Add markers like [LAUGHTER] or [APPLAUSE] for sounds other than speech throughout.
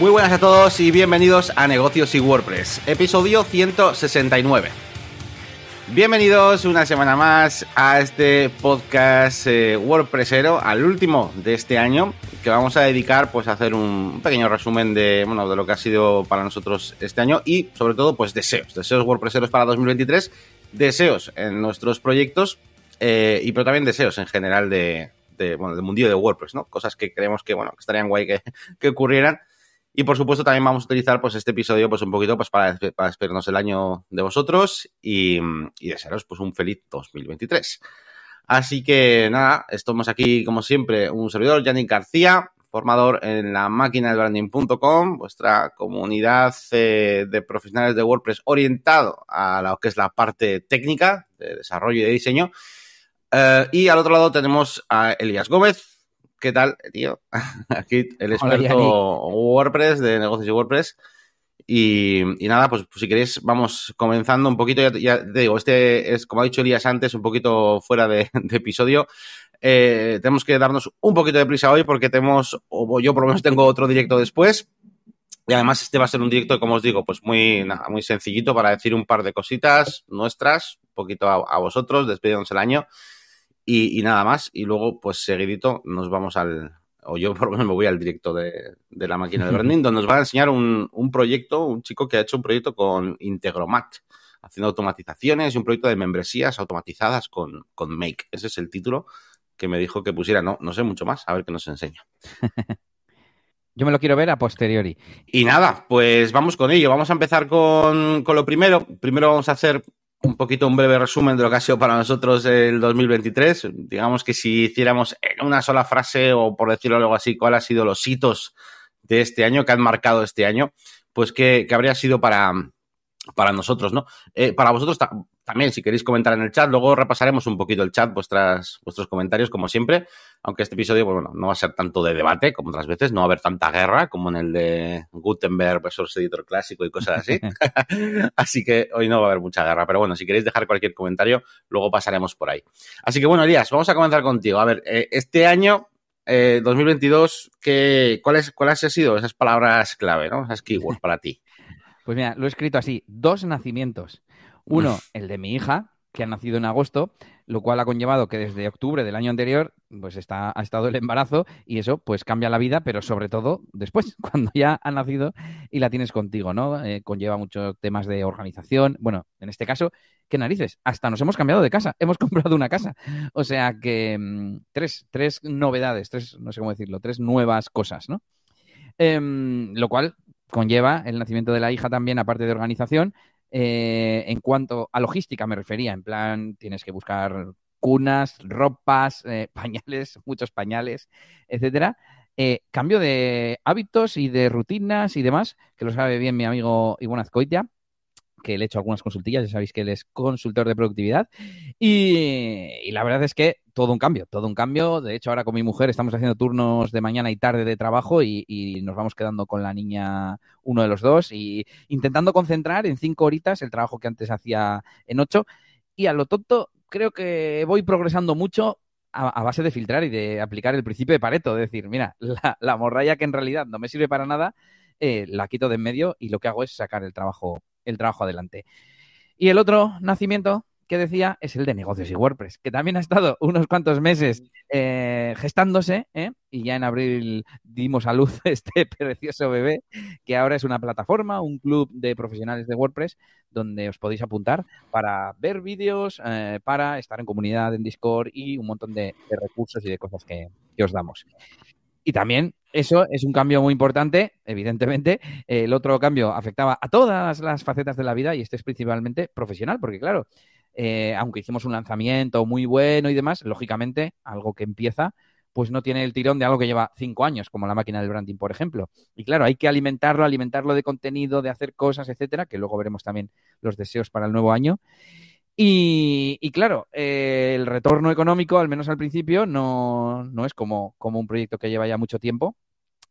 Muy buenas a todos y bienvenidos a Negocios y WordPress, episodio 169. Bienvenidos una semana más a este podcast eh, WordPressero, al último de este año, que vamos a dedicar pues a hacer un pequeño resumen de, bueno, de lo que ha sido para nosotros este año y sobre todo pues deseos, deseos WordPresseros para 2023, deseos en nuestros proyectos eh, y pero también deseos en general de, bueno, del mundillo de WordPress, ¿no? Cosas que creemos que, bueno, que estarían guay que, [LAUGHS] que ocurrieran y por supuesto también vamos a utilizar pues este episodio pues un poquito pues para, despedirnos el año de vosotros y, y desearos pues un feliz 2023. Así que nada, estamos aquí como siempre un servidor, Yannick García, formador en la máquina de branding.com, vuestra comunidad eh, de profesionales de WordPress orientado a lo que es la parte técnica de desarrollo y de diseño. Uh, y al otro lado tenemos a Elías Gómez, ¿Qué tal, tío? [LAUGHS] Aquí el experto Hola, WordPress, de negocios y WordPress. Y, y nada, pues, pues, si queréis, vamos comenzando un poquito. Ya, ya, te digo, este es, como ha dicho Elías antes, un poquito fuera de, [LAUGHS] de episodio. Eh, tenemos que darnos un poquito de prisa hoy porque tenemos, o yo por lo menos tengo otro directo después. Y además este va a ser un directo, como os digo, pues muy, nada, muy sencillito para decir un par de cositas nuestras, un poquito a, a vosotros, despidiéndonos el año. Y, y, nada más. Y luego, pues seguidito, nos vamos al. O yo por lo menos me voy al directo de, de la máquina de branding, [LAUGHS] donde nos van a enseñar un, un, proyecto, un chico que ha hecho un proyecto con Integromat, haciendo automatizaciones y un proyecto de membresías automatizadas con, con Make. Ese es el título que me dijo que pusiera. No, no sé mucho más, a ver qué nos enseña. [LAUGHS] Yo me lo quiero ver a posteriori. Y nada, pues vamos con ello. Vamos a empezar con, con lo primero. Primero vamos a hacer un poquito un breve resumen de lo que ha sido para nosotros el 2023. Digamos que si hiciéramos en una sola frase o por decirlo algo así, cuál ha sido los hitos de este año, que han marcado este año, pues que, que habría sido para, para nosotros, ¿no? Eh, para vosotros ta también, si queréis comentar en el chat, luego repasaremos un poquito el chat, vuestras, vuestros comentarios, como siempre, aunque este episodio, pues, bueno, no va a ser tanto de debate como otras veces, no va a haber tanta guerra como en el de Gutenberg versus editor clásico y cosas así. [LAUGHS] así que hoy no va a haber mucha guerra, pero bueno, si queréis dejar cualquier comentario, luego pasaremos por ahí. Así que bueno, Elías, vamos a comenzar contigo. A ver, eh, este año eh, 2022, ¿qué, ¿cuáles cuál han sido esas palabras clave, ¿no? esas keywords para ti? Pues mira, lo he escrito así, dos nacimientos. Uno, el de mi hija, que ha nacido en agosto, lo cual ha conllevado que desde octubre del año anterior pues está, ha estado el embarazo y eso pues cambia la vida, pero sobre todo después, [LAUGHS] cuando ya ha nacido y la tienes contigo, ¿no? Eh, conlleva muchos temas de organización. Bueno, en este caso, ¿qué narices? Hasta nos hemos cambiado de casa, hemos [LAUGHS] comprado una casa. O sea que mmm, tres, tres novedades, tres, no sé cómo decirlo, tres nuevas cosas, ¿no? Eh, lo cual conlleva el nacimiento de la hija también, aparte de organización. Eh, en cuanto a logística me refería, en plan, tienes que buscar cunas, ropas, eh, [LAUGHS] pañales, muchos pañales, etcétera. Eh, cambio de hábitos y de rutinas y demás, que lo sabe bien mi amigo Ivonne Azcoitia, que le he hecho algunas consultillas, ya sabéis que él es consultor de productividad. Y, la verdad es que todo un cambio, todo un cambio. De hecho, ahora con mi mujer estamos haciendo turnos de mañana y tarde de trabajo y, nos vamos quedando con la niña uno de los dos y intentando concentrar en cinco horitas el trabajo que antes hacía en ocho. Y a lo tonto, creo que voy progresando mucho a, a, base de filtrar y de aplicar el principio de Pareto, de decir, mira, [LAUGHS] la, la morralla que en realidad no me sirve para nada, eh, la quito de en medio y lo que hago es sacar el trabajo el trabajo adelante. Y el otro nacimiento que decía es el de negocios y WordPress, que también ha estado unos cuantos meses eh, gestándose ¿eh? y ya en abril dimos a luz [LAUGHS] este precioso bebé, que ahora es una plataforma, un club de profesionales de WordPress donde os podéis apuntar para ver vídeos, eh, para estar en comunidad en Discord y un montón de, recursos y de cosas que, que os damos. Y también eso es un cambio muy importante, evidentemente. El otro cambio afectaba a todas las facetas de la vida y este es principalmente profesional, porque claro, eh, aunque hicimos un lanzamiento muy bueno y demás, lógicamente algo que empieza pues no tiene el tirón de algo que lleva cinco años, como la máquina del branding, por ejemplo. Y claro, hay que alimentarlo, alimentarlo de contenido, de hacer cosas, etcétera, que luego veremos también los deseos para el nuevo año. Y, claro, eh, el retorno económico, al menos al principio, no, no es como, como, un proyecto que lleva ya mucho tiempo.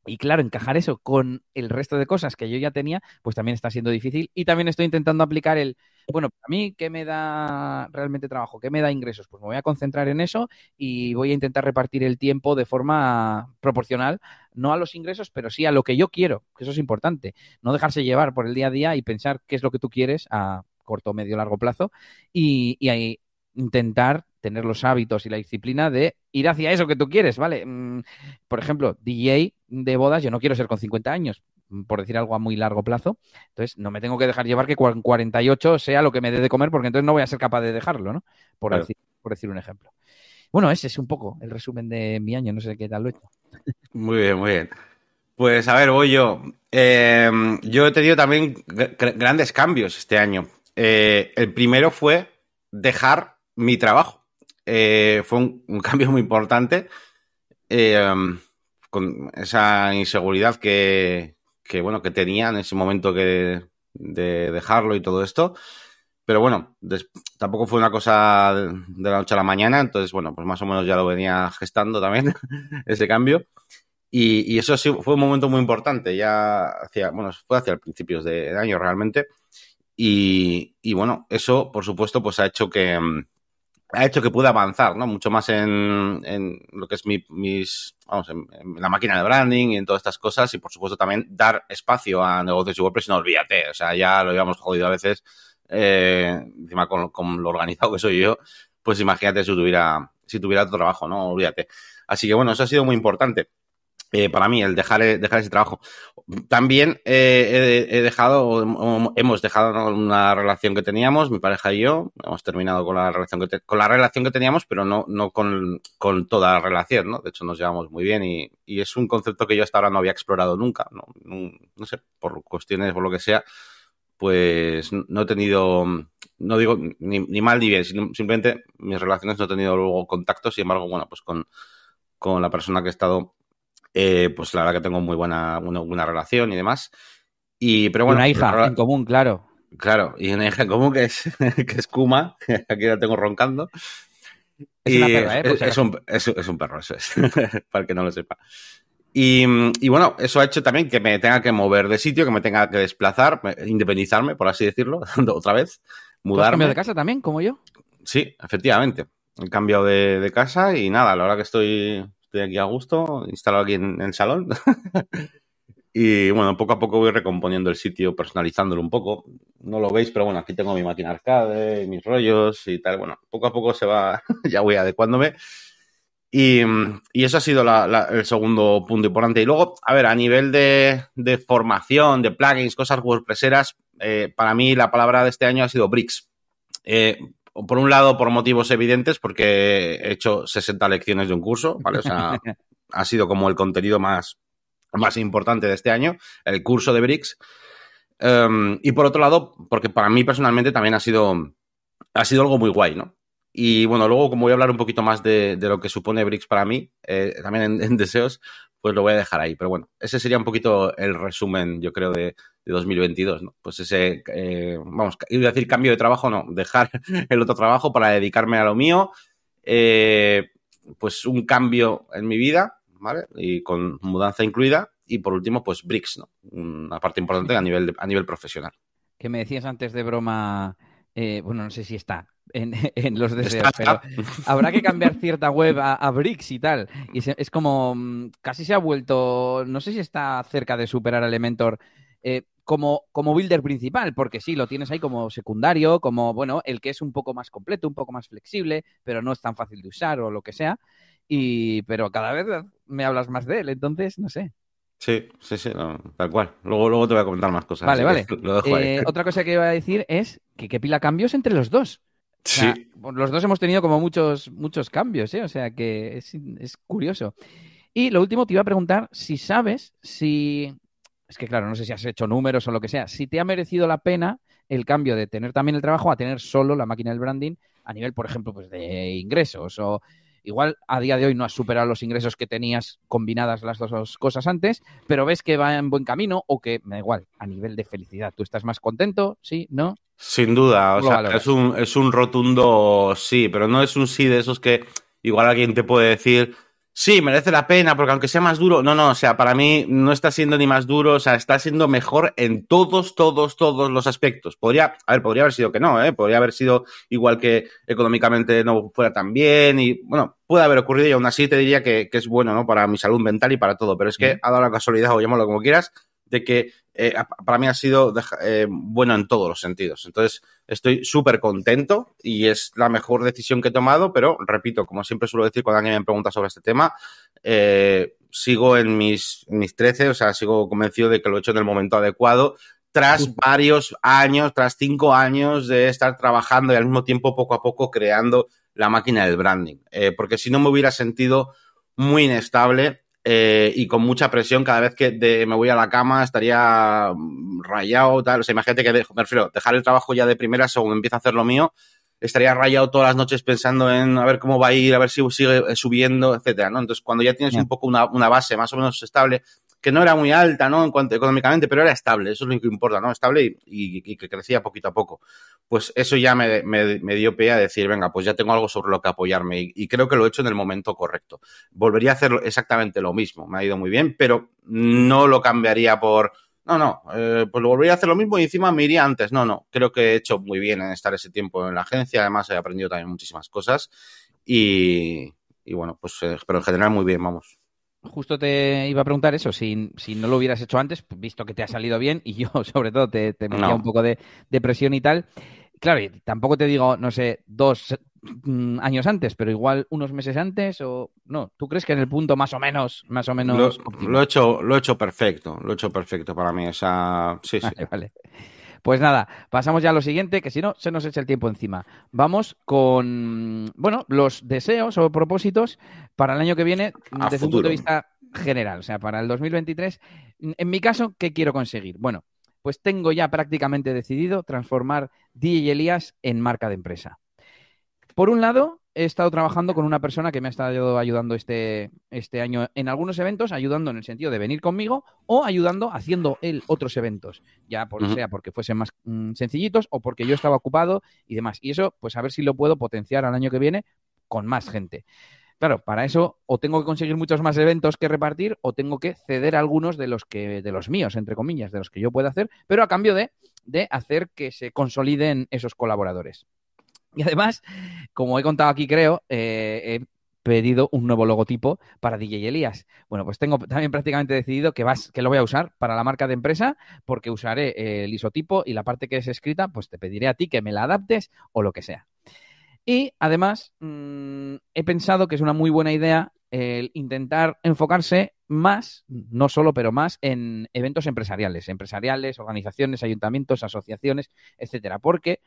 Y claro, encajar eso con el resto de cosas que yo ya tenía, pues también está siendo difícil. Y también estoy intentando aplicar el, bueno, para mí, ¿qué me da realmente trabajo? ¿Qué me da ingresos? Pues me voy a concentrar en eso y voy a intentar repartir el tiempo de forma proporcional, no a los ingresos, pero sí a lo que yo quiero, que eso es importante. No dejarse llevar por el día a día y pensar qué es lo que tú quieres a corto, medio, largo plazo y, y ahí intentar tener los hábitos y la disciplina de ir hacia eso que tú quieres, ¿vale? Mm, por ejemplo, DJ de bodas, yo no quiero ser con 50 años, mm, por decir algo a muy largo plazo. Entonces, no me tengo que dejar llevar que con 48 sea lo que me dé de comer, porque entonces no voy a ser capaz de dejarlo, ¿no? Por, Claro. decir, por decir un ejemplo. Bueno, ese es un poco el resumen de mi año, no sé qué tal lo he hecho. Muy bien, muy bien. Pues a ver, voy yo. Eh, yo he tenido también gr- gr- grandes cambios este año. Eh, el primero fue dejar mi trabajo. Eh, fue un, un [LAUGHS] cambio muy importante. eh, con esa inseguridad que, que, bueno, que tenía en ese momento que, de dejarlo y todo esto. Pero bueno, tampoco fue una cosa de la noche a la mañana, entonces, bueno, pues más o menos ya lo venía gestando también, [LAUGHS] ese cambio. Y, y eso sí fue un momento muy importante, ya hacia, bueno, fue hacia principios de, de año realmente. Y, bueno, eso, por supuesto, pues ha hecho que, mm, ha hecho que pueda avanzar, ¿no? Mucho más en, en lo que es mi, mis, vamos, en, en la máquina de branding y en todas estas cosas. Y por supuesto también dar espacio a negocios y WordPress, no olvídate. O sea, ya lo habíamos jodido a veces, eh, encima con, con lo organizado que soy yo, pues imagínate si tuviera, si tuviera otro trabajo, ¿no? Olvídate. Así que bueno, eso ha sido muy importante. Eh, para mí, el dejar, dejar ese trabajo. También eh, he, dejado, hemos dejado una relación que teníamos, mi pareja y yo, hemos terminado con la relación que, te- con la relación que teníamos, pero no, no con, con toda la relación, ¿no? De hecho, nos llevamos muy bien y, y es un concepto que yo hasta ahora no había explorado nunca, ¿no? No, sé, por cuestiones, por lo que sea, pues no he tenido, no digo ni, ni mal ni bien, simplemente mis relaciones no he tenido luego contacto, sin embargo, bueno, pues con, con la persona que he estado, eh, pues la verdad que tengo muy buena, una relación y demás. Y, pero bueno, Una hija en común, claro. Claro, y una hija en común que es, [LAUGHS] que es Kuma, [LAUGHS] aquí la tengo roncando. Es Y una perra, ¿eh? Es, un, es, es un perro, eso es, [LAUGHS] para el que no lo sepa. Y, y bueno, eso ha hecho también que me tenga que mover de sitio, que me tenga que desplazar, me- independizarme, por así decirlo, otra vez, ¿Tú has mudarme. cambiado de casa también, como yo? Sí, efectivamente. He cambiado de, de casa y nada, la verdad que estoy, estoy aquí a gusto, instalado aquí en, el salón. [LAUGHS] y bueno, poco a poco voy recomponiendo el sitio, personalizándolo un poco. No lo veis, pero bueno, aquí tengo mi máquina arcade, mis rollos y tal. Bueno, poco a poco se va, [LAUGHS] ya voy adecuándome. Y, eso ha sido el segundo punto importante. Y luego, a ver, a nivel de, de formación, de plugins, cosas WordPresseras, eh, para mí la palabra de este año ha sido Bricks. Eh, por un lado, por motivos evidentes, porque he hecho 60 lecciones de un curso, ¿vale? O sea, [LAUGHS] ha sido como el contenido más, más importante de este año, el curso de Bricks. Um, y por otro lado, porque para mí personalmente también ha sido, ha sido algo muy guay, ¿no? Y bueno, luego como voy a hablar un poquito más de, de lo que supone Bricks para mí, eh, también en, en deseos, pues lo voy a dejar ahí. Pero bueno, ese sería un poquito el resumen, yo creo, de, de 2022, ¿no? Pues ese, eh, vamos, iba a decir cambio de trabajo, no, dejar [LAUGHS] el otro trabajo para dedicarme a lo mío, eh, pues un cambio en mi vida, ¿vale? Y con mudanza incluida. Y por último, pues Bricks, ¿no? Una parte importante a nivel, a nivel profesional. Que me decías antes de broma, eh, bueno, no sé si está en, [LAUGHS] en los deseos, pero [LAUGHS] habrá que cambiar cierta web a, a Bricks y tal. Y se- es como, mm, casi se ha vuelto, no sé si está cerca de superar a Elementor eh, como, como builder principal, porque sí, lo tienes ahí como secundario, como, bueno, el que es un poco más completo, un poco más flexible, pero no es tan fácil de usar o lo que sea. Y, pero cada vez me hablas más de él, entonces, no sé. Sí, sí, sí, no, tal cual. Luego, luego te voy a comentar más cosas. Vale, vale. que Lo dejo ahí. Eh, otra cosa que iba a decir es que qué pila cambios entre los dos. O sea, sí, los dos hemos tenido como muchos, muchos cambios, ¿eh? O sea que es, es curioso. Y lo último te iba a preguntar si sabes si. Es que claro, no sé si has hecho números o lo que sea. Si te ha merecido la pena el cambio de tener también el trabajo a tener solo la máquina del branding a nivel, por ejemplo, pues de ingresos. O igual a día de hoy no has superado los ingresos que tenías combinadas las dos cosas antes, pero ves que va en buen camino o que, me da igual, a nivel de felicidad. ¿Tú estás más contento? ¿Sí? ¿No? sin duda. O ¿Cómo lo sea, es un, es un rotundo sí, pero no es un sí de esos que igual alguien te puede decir sí, merece la pena, porque aunque sea más duro, no, no, o sea, para mí no está siendo ni más duro, o sea, está siendo mejor en todos, todos, todos los aspectos. Podría, a ver, podría haber sido que no, ¿eh? Podría haber sido igual que económicamente no fuera tan bien y, bueno, puede haber ocurrido y aún así te diría que, que es bueno, ¿no? Para mi salud mental y para todo, pero es que ha dado la casualidad, o llámalo como quieras, de que eh, para mí ha sido eh, bueno en todos los sentidos. Entonces, estoy súper contento y es la mejor decisión que he tomado, pero repito, como siempre suelo decir cuando alguien me pregunta sobre este tema, eh, sigo en mis, mis 13, o sea, sigo convencido de que lo he hecho en el momento adecuado, tras varios años, tras cinco años de estar trabajando y al mismo tiempo poco a poco creando la máquina del branding. Eh, porque si no me hubiera sentido muy inestable eh, y con mucha presión cada vez que de, me voy a la cama estaría rayado, tal. O sea, imagínate que, me refiero, dejar el trabajo ya de primera según empiezo a hacer lo mío, estaría rayado todas las noches pensando en a ver cómo va a ir, a ver si sigue subiendo, etcétera, ¿no? Entonces, cuando ya tienes un poco una, una, base más o menos estable, que no era muy alta, ¿no? En cuanto económicamente, pero era estable, eso es lo que importa, ¿no? Estable y, que crecía poquito a poco. Pues eso ya me, me, dio pie a decir, venga, pues ya tengo algo sobre lo que apoyarme y, creo que lo he hecho en el momento correcto. Volvería a hacer exactamente lo mismo, me ha ido muy bien, pero no lo cambiaría por, no, no, eh, pues volvería a hacer lo mismo y encima me iría antes. No, no, creo que he hecho muy bien en estar ese tiempo en la agencia, además he aprendido también muchísimas cosas y, y bueno, pues eh, pero en general muy bien, vamos. Justo te iba a preguntar eso, si, si, no lo hubieras hecho antes, visto que te ha salido bien y yo [LAUGHS] sobre todo te, te metía no. un poco de, de, presión y tal. Claro, tampoco te digo, no sé, dos mm, años antes, pero igual unos meses antes o no. ¿Tú crees que en el punto más o menos, más o menos? Lo, lo he hecho, lo he hecho perfecto, lo he hecho perfecto para mí. Esa, sí, vale, sí. Vale. Pues nada, pasamos ya a lo siguiente, que si no, se nos echa el tiempo encima. Vamos con, bueno, los deseos o propósitos para el año que viene a desde un punto de vista general, o sea, para el 2023. En mi caso, ¿qué quiero conseguir? Bueno, pues tengo ya prácticamente decidido transformar DJ Elías en marca de empresa. Por un lado, he estado trabajando con una persona que me ha estado ayudando este, este año en algunos eventos, ayudando en el sentido de venir conmigo o ayudando haciendo él otros eventos, ya por, uh -huh. sea porque fuesen más mmm, sencillitos o porque yo estaba ocupado y demás. Y eso, pues a ver si lo puedo potenciar al año que viene con más gente. Claro, para eso o tengo que conseguir muchos más eventos que repartir o tengo que ceder algunos de los que de los míos, entre comillas, de los que yo pueda hacer, pero a cambio de, de hacer que se consoliden esos colaboradores. Y además, como he contado aquí, creo, eh, he pedido un nuevo logotipo para DJ Elías. Bueno, pues tengo también prácticamente decidido que, vas, que lo voy a usar para la marca de empresa porque usaré el isotipo y la parte que es escrita, pues te pediré a ti que me la adaptes o lo que sea. Y además, mmm, he pensado que es una muy buena idea el intentar enfocarse más, no solo, pero más en eventos empresariales, empresariales, organizaciones, ayuntamientos, asociaciones, etcétera, porque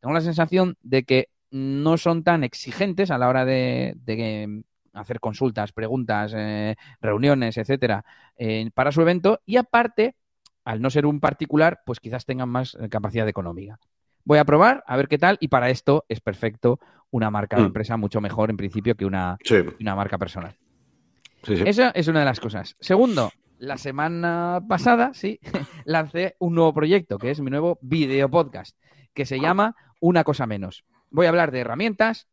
tengo la sensación de que no son tan exigentes a la hora de, de hacer consultas, preguntas, eh, reuniones, etcétera, eh, para su evento y aparte, al no ser un particular, pues quizás tengan más eh, capacidad económica. Voy a probar, a ver qué tal, y para esto es perfecto una marca de Mm. empresa mucho mejor en principio que una, Sí, una marca personal. sí, sí. Esa es una de las cosas. Segundo, la semana pasada, sí, [LAUGHS] lancé un nuevo proyecto, que es mi nuevo video podcast, que se llama Una cosa menos. Voy a hablar de herramientas,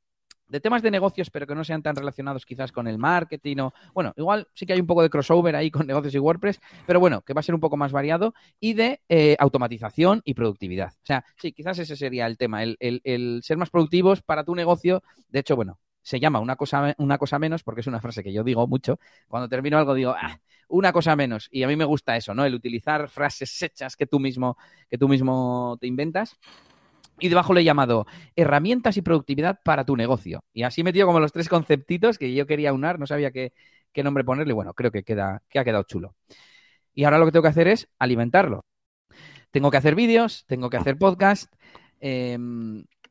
de temas de negocios, pero que no sean tan relacionados quizás con el marketing o, bueno, igual sí que hay un poco de crossover ahí con negocios y WordPress, pero bueno, que va a ser un poco más variado y de eh, automatización y productividad. O sea, sí, quizás ese sería el tema, el, ser más productivos para tu negocio. De hecho, bueno, se llama una cosa, una cosa menos porque es una frase que yo digo mucho. Cuando termino algo digo, ah, una cosa menos. Y a mí me gusta eso, ¿no? El utilizar frases hechas que tú mismo, que tú mismo te inventas. Y debajo le he llamado herramientas y productividad para tu negocio. Y así he metido como los tres conceptitos que yo quería unar, no sabía qué, qué nombre ponerle. Bueno, creo que, queda, que ha quedado chulo. Y ahora lo que tengo que hacer es alimentarlo. Tengo que hacer vídeos, tengo que hacer podcast. Eh,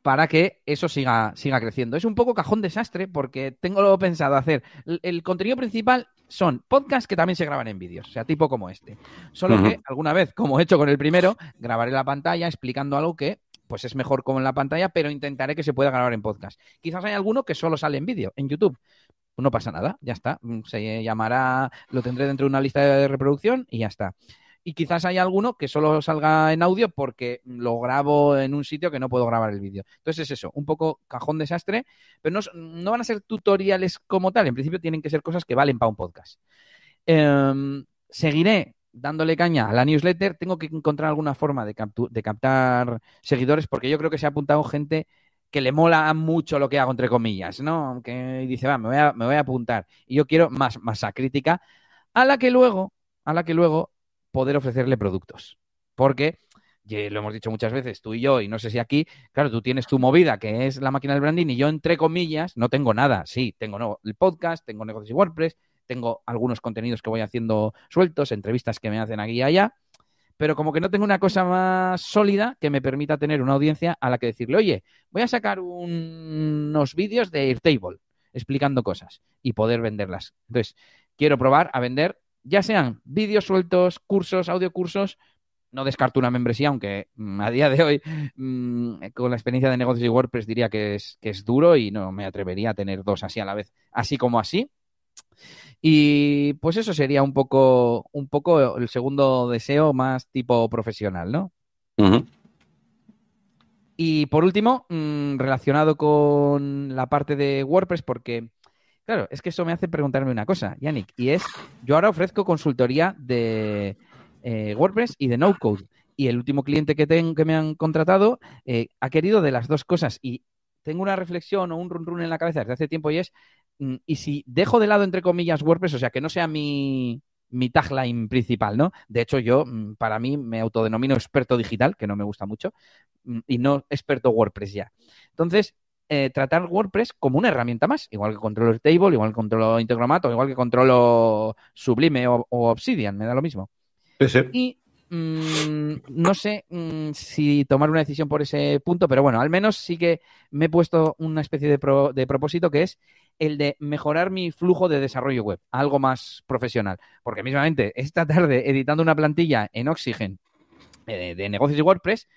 para que eso siga, siga creciendo. Es un poco cajón desastre porque tengo pensado hacer. El, el contenido principal son podcasts que también se graban en vídeos, o sea, tipo como este. Solo uh -huh. que alguna vez, como he hecho con el primero, grabaré la pantalla explicando algo que pues es mejor como en la pantalla, pero intentaré que se pueda grabar en podcast. Quizás hay alguno que solo sale en vídeo, en YouTube. No pasa nada, ya está. Se llamará, lo tendré dentro de una lista de reproducción y ya está. y quizás haya alguno que solo salga en audio porque lo grabo en un sitio que no puedo grabar el vídeo. Entonces es eso, un poco cajón desastre, pero no, van a ser tutoriales como tal, en principio tienen que ser cosas que valen para un podcast. Em, seguiré dándole caña a la newsletter, tengo que encontrar alguna forma de, de captar seguidores porque yo creo que se ha apuntado gente que le mola mucho lo que hago, entre comillas, ¿no? Que dice, va, me voy a, me voy a apuntar. Y yo quiero más masa crítica a la que luego, a la que luego poder ofrecerle productos. Porque, lo hemos dicho muchas veces, tú y yo, y no sé si aquí, claro, tú tienes tu movida, que es la máquina del branding, y yo, entre comillas, no tengo nada. Sí, tengo el podcast, tengo negocios y WordPress, tengo algunos contenidos que voy haciendo sueltos, entrevistas que me hacen aquí y allá, pero como que no tengo una cosa más sólida que me permita tener una audiencia a la que decirle, oye, voy a sacar unos vídeos de Airtable explicando cosas y poder venderlas. Entonces, quiero probar a vender ya sean vídeos sueltos, cursos, audiocursos, no descarto una membresía, aunque a día de hoy, mm, con la experiencia de negocios y WordPress, diría que es, que es duro y no me atrevería a tener dos así a la vez, así como así. Y pues eso sería un poco, un poco el segundo deseo más tipo profesional, ¿no? Y por último, mm, relacionado con la parte de WordPress, porque Claro, es que eso me hace preguntarme una cosa, Yannick, y es, yo ahora ofrezco consultoría de eh, WordPress y de no code. Y el último cliente que, tengo, que me han contratado eh, ha querido de las dos cosas. Y tengo una reflexión o un run run en la cabeza desde hace tiempo y es, y si dejo de lado, entre comillas, WordPress, o sea, que no sea mi, mi tagline principal, ¿no? De hecho, yo, mm, para mí, me autodenomino experto digital, que no me gusta mucho, mm, y no experto WordPress ya. Entonces, eh, tratar WordPress como una herramienta más, igual que controlo Table, igual que controlo Integromat igual que controlo Sublime o, Obsidian, me da lo mismo. Y mm, no sé mm, si tomar una decisión por ese punto, pero bueno, al menos sí que me he puesto una especie de, de propósito que es el de mejorar mi flujo de desarrollo web, algo más profesional. Porque mismamente, esta tarde, editando una plantilla en Oxygen eh, de negocios de WordPress,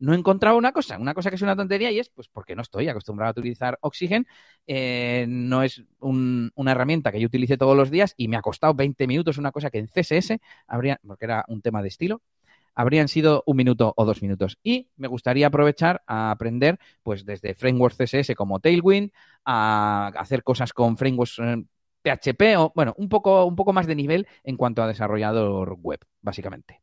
no he encontrado una cosa, una cosa que es una tontería y es, pues, porque no estoy acostumbrado a utilizar Oxygen, eh, no es una herramienta que yo utilice todos los días y me ha costado 20 minutos, una cosa que en CSS habría, porque era un tema de estilo, habrían sido un minuto o dos minutos. Y me gustaría aprovechar a aprender, pues, desde frameworks CSS como Tailwind, a hacer cosas con frameworks PHP eh, o, bueno, un poco, un poco más de nivel en cuanto a desarrollador web, básicamente.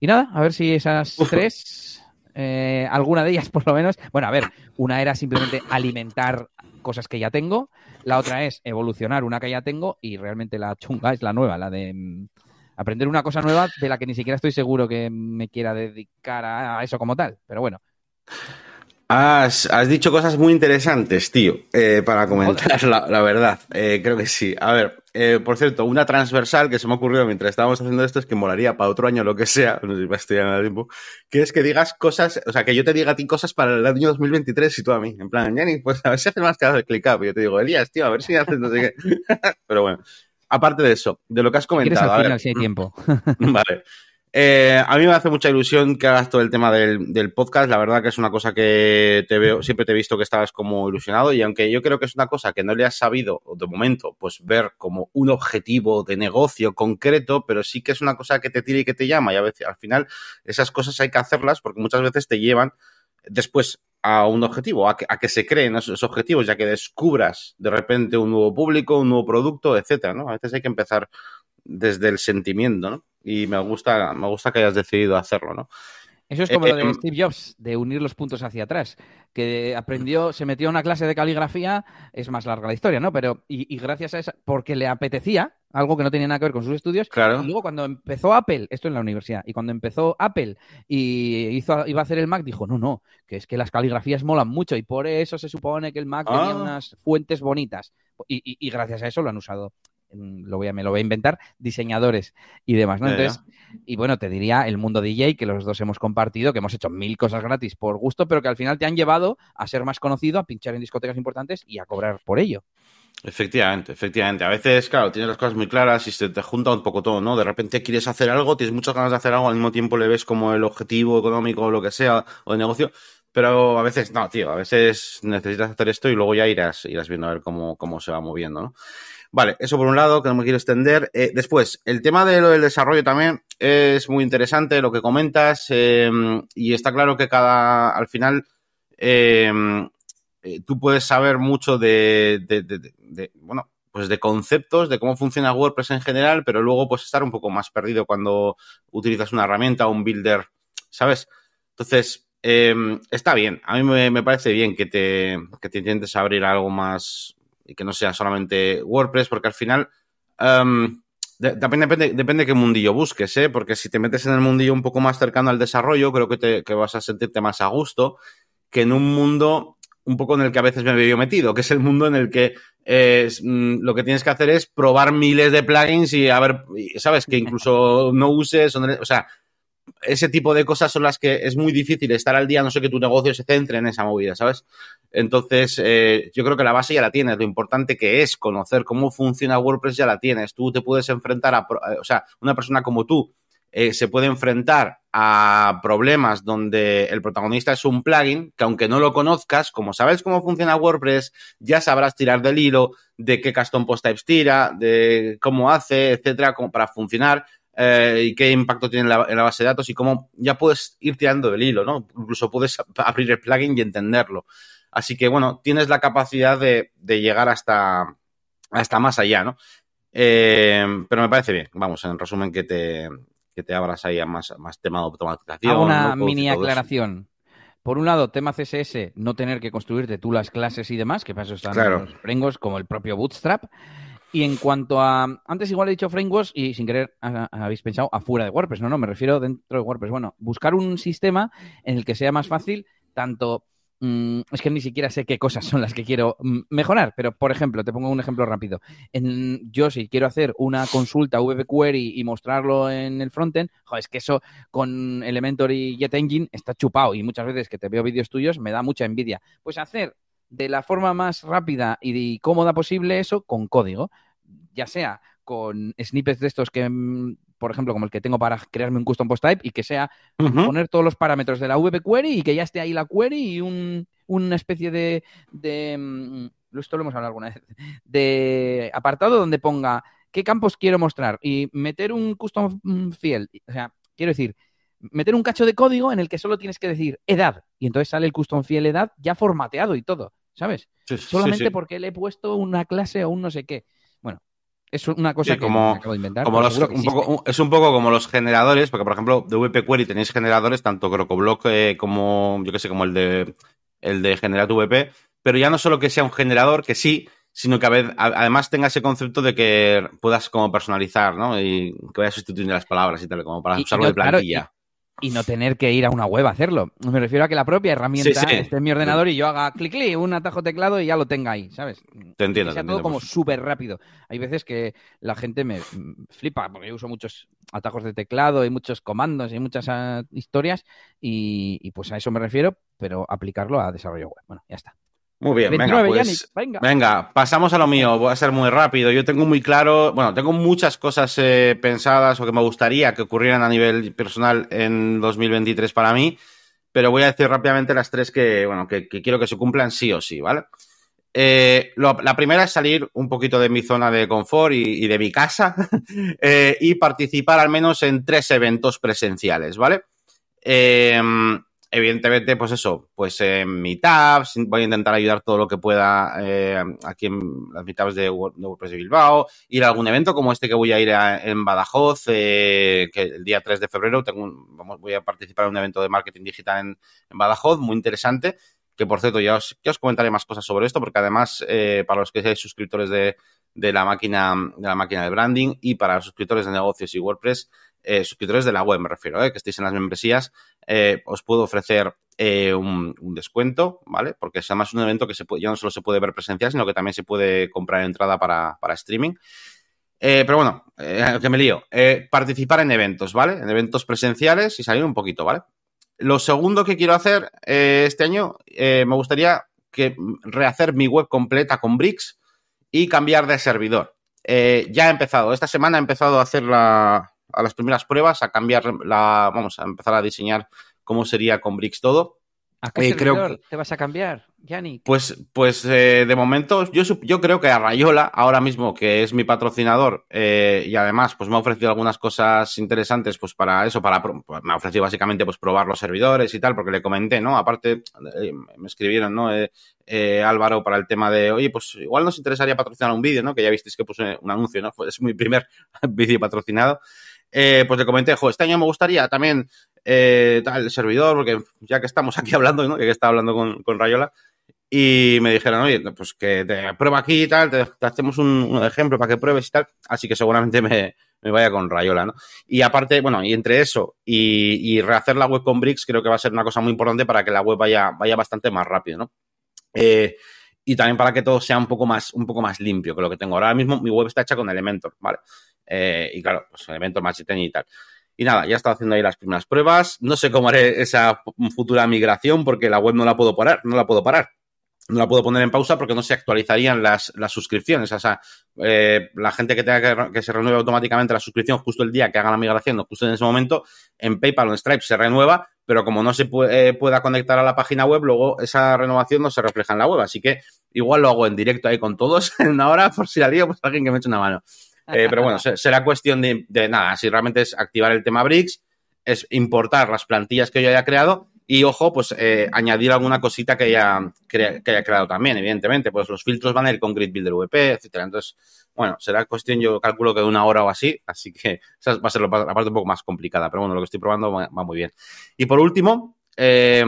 Y nada, a ver si esas tres eh, alguna de ellas [LAUGHS] por lo menos. Bueno, a ver, una era simplemente alimentar cosas que ya tengo, la otra es evolucionar una que ya tengo y realmente la chunga es la nueva, la de mm, aprender una cosa nueva de la que ni siquiera estoy seguro que me quiera dedicar a eso como tal. Pero bueno. Has, dicho cosas muy interesantes, tío, eh, para comentar [LAUGHS] la, verdad. Eh, creo que sí. A ver, eh, por cierto, una transversal que se me ha ocurrido mientras estábamos haciendo esto es que molaría para otro año lo que sea, [LAUGHS] no sé si va a estudiar tiempo, que es que digas cosas, o sea, que yo te diga a ti cosas para el año 2023 y tú a mí. En plan, Jenny, pues a ver si haces más que hacer click up. Y yo te digo, Elías, tío, a ver si haces no sé qué. [LAUGHS] Pero bueno, aparte de eso, de lo que has comentado. Al final, si hay tiempo. [LAUGHS] vale. Eh, a mí me hace mucha ilusión que hagas todo el tema del, podcast. La verdad que es una cosa que te veo, siempre te he visto que estabas como ilusionado y aunque yo creo que es una cosa que no le has sabido de momento, pues ver como un objetivo de negocio concreto, pero sí que es una cosa que te tira y que te llama y a veces al final esas cosas hay que hacerlas porque muchas veces te llevan después a un objetivo, a que, a que se creen esos objetivos, ya que descubras de repente un nuevo público, un nuevo producto, etcétera, ¿no? A veces hay que empezar desde el sentimiento, ¿no? Y me gusta, me gusta que hayas decidido hacerlo, ¿no? Eso es como lo de em, Steve Jobs, de unir los puntos hacia atrás, que aprendió, se metió a una clase de caligrafía, es más larga la historia, ¿no? Pero, y, gracias a eso, porque le apetecía, algo que no tenía nada que ver con sus estudios, claro. y luego cuando empezó Apple, esto en la universidad, y cuando empezó Apple y hizo, iba a hacer el Mac, dijo, no, no, que es que las caligrafías molan mucho, y por eso se supone que el Mac tenía ah. unas fuentes bonitas, y gracias a eso lo han usado lo voy a, me lo voy a inventar, diseñadores y demás, ¿no? Entonces, y bueno, te diría el mundo DJ, que los dos hemos compartido, que hemos hecho mil cosas gratis por gusto, pero que al final te han llevado a ser más conocido, a pinchar en discotecas importantes y a cobrar por ello. Efectivamente, efectivamente. A veces, claro, tienes las cosas muy claras y se te junta un poco todo, ¿no? De repente quieres hacer algo, tienes muchas ganas de hacer algo, al mismo tiempo le ves como el objetivo económico o lo que sea, o de negocio, pero a veces, no, tío, a veces necesitas hacer esto y luego ya irás, irás viendo a ver cómo, cómo se va moviendo, ¿no? Vale, eso por un lado, que no me quiero extender. Eh, después, el tema de lo del desarrollo también, es muy interesante lo que comentas eh, y está claro que cada, al final, eh, tú puedes saber mucho de, de, bueno, pues de conceptos, de cómo funciona WordPress en general, pero luego pues estar un poco más perdido cuando utilizas una herramienta o un builder, ¿sabes? Entonces, está bien. A mí me, me, parece bien que te, que te intentes abrir algo más y que no sea solamente WordPress, porque al final um, de, depende, depende, depende qué mundillo busques, ¿eh? porque si te metes en el mundillo un poco más cercano al desarrollo, creo que, te, vas a sentirte más a gusto que en un mundo un poco en el que a veces me veo metido, que es el mundo en el que eh, lo que tienes que hacer es probar miles de plugins y a ver, sabes, que incluso no uses, o sea, ese tipo de cosas son las que es muy difícil estar al día, no sé que tu negocio se centre en esa movida, ¿sabes? Entonces, eh, yo creo que la base ya la tienes, lo importante que es conocer cómo funciona WordPress ya la tienes, tú te puedes enfrentar a, o sea, una persona como tú eh, se puede enfrentar a problemas donde el protagonista es un plugin que aunque no lo conozcas, como sabes cómo funciona WordPress, ya sabrás tirar del hilo de qué custom post types tira, de cómo hace, etcétera, para funcionar eh, y qué impacto tiene en la, en la, base de datos y cómo ya puedes ir tirando del hilo, ¿no? Incluso puedes abrir el plugin y entenderlo. Así que, bueno, tienes la capacidad de, de llegar hasta, hasta más allá, ¿no? Eh, pero me parece bien, vamos, en resumen, que te, que te abras ahí a más, más tema de automatización. Hago una ¿no? mini aclaración. Eso. Por un lado, tema CSS, no tener que construirte tú las clases y demás, que para eso están claro. los frameworks como el propio Bootstrap. Y en cuanto a. Antes igual he dicho frameworks y sin querer habéis pensado afuera de WordPress. No, no, me refiero dentro de WordPress. Bueno, buscar un sistema en el que sea más fácil tanto Mm, es que ni siquiera sé qué cosas son las que quiero mm, mejorar, pero por ejemplo, te pongo un ejemplo rápido. En, yo si quiero hacer una consulta VB Query y mostrarlo en el frontend, joder, es que eso con Elementor y JetEngine está chupado y muchas veces que te veo vídeos tuyos me da mucha envidia. Pues hacer de la forma más rápida y cómoda posible eso con código, ya sea con snippets de estos que por ejemplo, como el que tengo para crearme un custom post type y que sea uh -huh. poner todos los parámetros de la VP query y que ya esté ahí la query y un, una especie de, de, mm, esto lo hemos hablado alguna vez, de apartado donde ponga qué campos quiero mostrar y meter un custom field, o sea, quiero decir, meter un cacho de código en el que solo tienes que decir edad y entonces sale el custom field edad ya formateado y todo, ¿sabes? Sí, Solamente sí, porque le he puesto una clase o un no sé qué. Bueno, es una cosa sí, como, que acabo de inventar. Como los, un poco, es un poco como los generadores, porque por ejemplo, de VP Query tenéis generadores, tanto CrocoBlock eh, como, yo que sé, como el de el de generar VP, pero ya no solo que sea un generador, que sí, sino que a ver, además tenga ese concepto de que puedas como personalizar, ¿no? Y que vayas sustituyendo las palabras y tal, como para y, usarlo de plantilla. Claro, y no tener que ir a una web a hacerlo. Me refiero a que la propia herramienta Sí, sí. esté en mi ordenador y yo haga clic, clic, un atajo teclado y ya lo tenga ahí, ¿sabes? Te entiendo, Que sea te todo entiendo, como súper rápido. Hay veces que la gente me mm, flipa porque yo uso muchos atajos de teclado y muchos comandos y muchas ah, historias y, y pues a eso me refiero, pero aplicarlo a desarrollo web. Bueno, ya está. Muy bien, venga, 29, pues, Yannick, venga. venga, pasamos a lo mío. Voy a ser muy rápido. Yo tengo muy claro, bueno, tengo muchas cosas eh, pensadas o que me gustaría que ocurrieran a nivel personal en 2023 para mí, pero voy a decir rápidamente las tres que, bueno, que, que quiero que se cumplan sí o sí, ¿vale? Eh, lo, la primera es salir un poquito de mi zona de confort y, y de mi casa [LAUGHS] eh, y participar al menos en tres eventos presenciales, ¿vale? Eh, evidentemente, pues eso, pues en meetups, voy a intentar ayudar todo lo que pueda eh, aquí en las meetups de, WordPress de Bilbao, ir a algún evento como este que voy a ir en Badajoz, eh, que el día 3 de febrero tengo un, vamos, voy a participar en un evento de marketing digital en, en Badajoz, muy interesante, que por cierto ya os, ya os comentaré más cosas sobre esto, porque además, eh, para los que seáis suscriptores de, de la máquina de la máquina de branding y para los suscriptores de negocios y WordPress, eh, suscriptores de la web me refiero, eh, que estéis en las membresías, eh, os puedo ofrecer un, descuento, ¿vale? Porque es además un evento que ya no solo se puede ver presencial, sino que también se puede comprar entrada para, streaming. Pero bueno, que me lío. Participar en eventos, ¿vale? En eventos presenciales y salir un poquito, ¿vale? Lo segundo que quiero hacer este año, me gustaría que rehacer mi web completa con Bricks y cambiar de servidor. Ya he empezado, esta semana he empezado a hacer la, a las primeras pruebas, a cambiar la, vamos a empezar a diseñar cómo sería con Bricks todo. ¿A qué servidor te vas a cambiar, Yannick? Pues, pues eh, de momento, yo, yo creo que a Rayola, ahora mismo, que es mi patrocinador, eh, y además, pues me ha ofrecido algunas cosas interesantes, pues para eso, para pues, me ha ofrecido básicamente pues probar los servidores y tal, porque le comenté, ¿no? Aparte, eh, me escribieron, ¿no? Álvaro para el tema de, oye, pues igual nos interesaría patrocinar un vídeo, ¿no? Que ya visteis que puse un anuncio, ¿no? [LAUGHS] es mi primer [LAUGHS] vídeo patrocinado. Pues le comenté, jo, este año me gustaría también eh, tal, el servidor, porque ya que estamos aquí [LAUGHS] hablando, ¿no? que estaba hablando con, con, Rayola, y me dijeron, oye, pues que te prueba aquí y tal, te, hacemos un, ejemplo para que pruebes y tal, así que seguramente me, me, vaya con Rayola, ¿no? Y aparte, bueno, y entre eso y, y, rehacer la web con Bricks, creo que va a ser una cosa muy importante para que la web vaya, vaya bastante más rápido, ¿no? Eh, y también para que todo sea un poco más, un poco más limpio que lo que tengo. Ahora mismo mi web está hecha con Elementor, ¿vale? Eh, y claro, pues Elementor, Machine y tal. Y nada, ya está haciendo ahí las primeras pruebas. No sé cómo haré esa futura migración porque la web no la puedo parar, no la puedo parar. No la puedo poner en pausa porque no se actualizarían las, las suscripciones. O sea, eh, la gente que tenga que, se renueve automáticamente la suscripción justo el día que haga la migración, justo en ese momento, en PayPal o en Stripe se renueva, pero como no se puede, pueda conectar a la página web, luego esa renovación no se refleja en la web. Así que igual lo hago en directo ahí con todos [LAUGHS] en una hora, por si la lío, pues alguien que me eche una mano. Eh, pero bueno, será cuestión de, nada, si realmente es activar el tema Bricks, es importar las plantillas que yo haya creado y, ojo, pues eh, añadir alguna cosita que haya, que, haya creado también, evidentemente. Pues los filtros van a ir con Grid Builder VP, etcétera. Entonces, bueno, será cuestión, yo calculo que de una hora o así, así que [LAUGHS] esa va a ser la parte un poco más complicada, pero bueno, lo que estoy probando va, muy bien. Y por último, eh,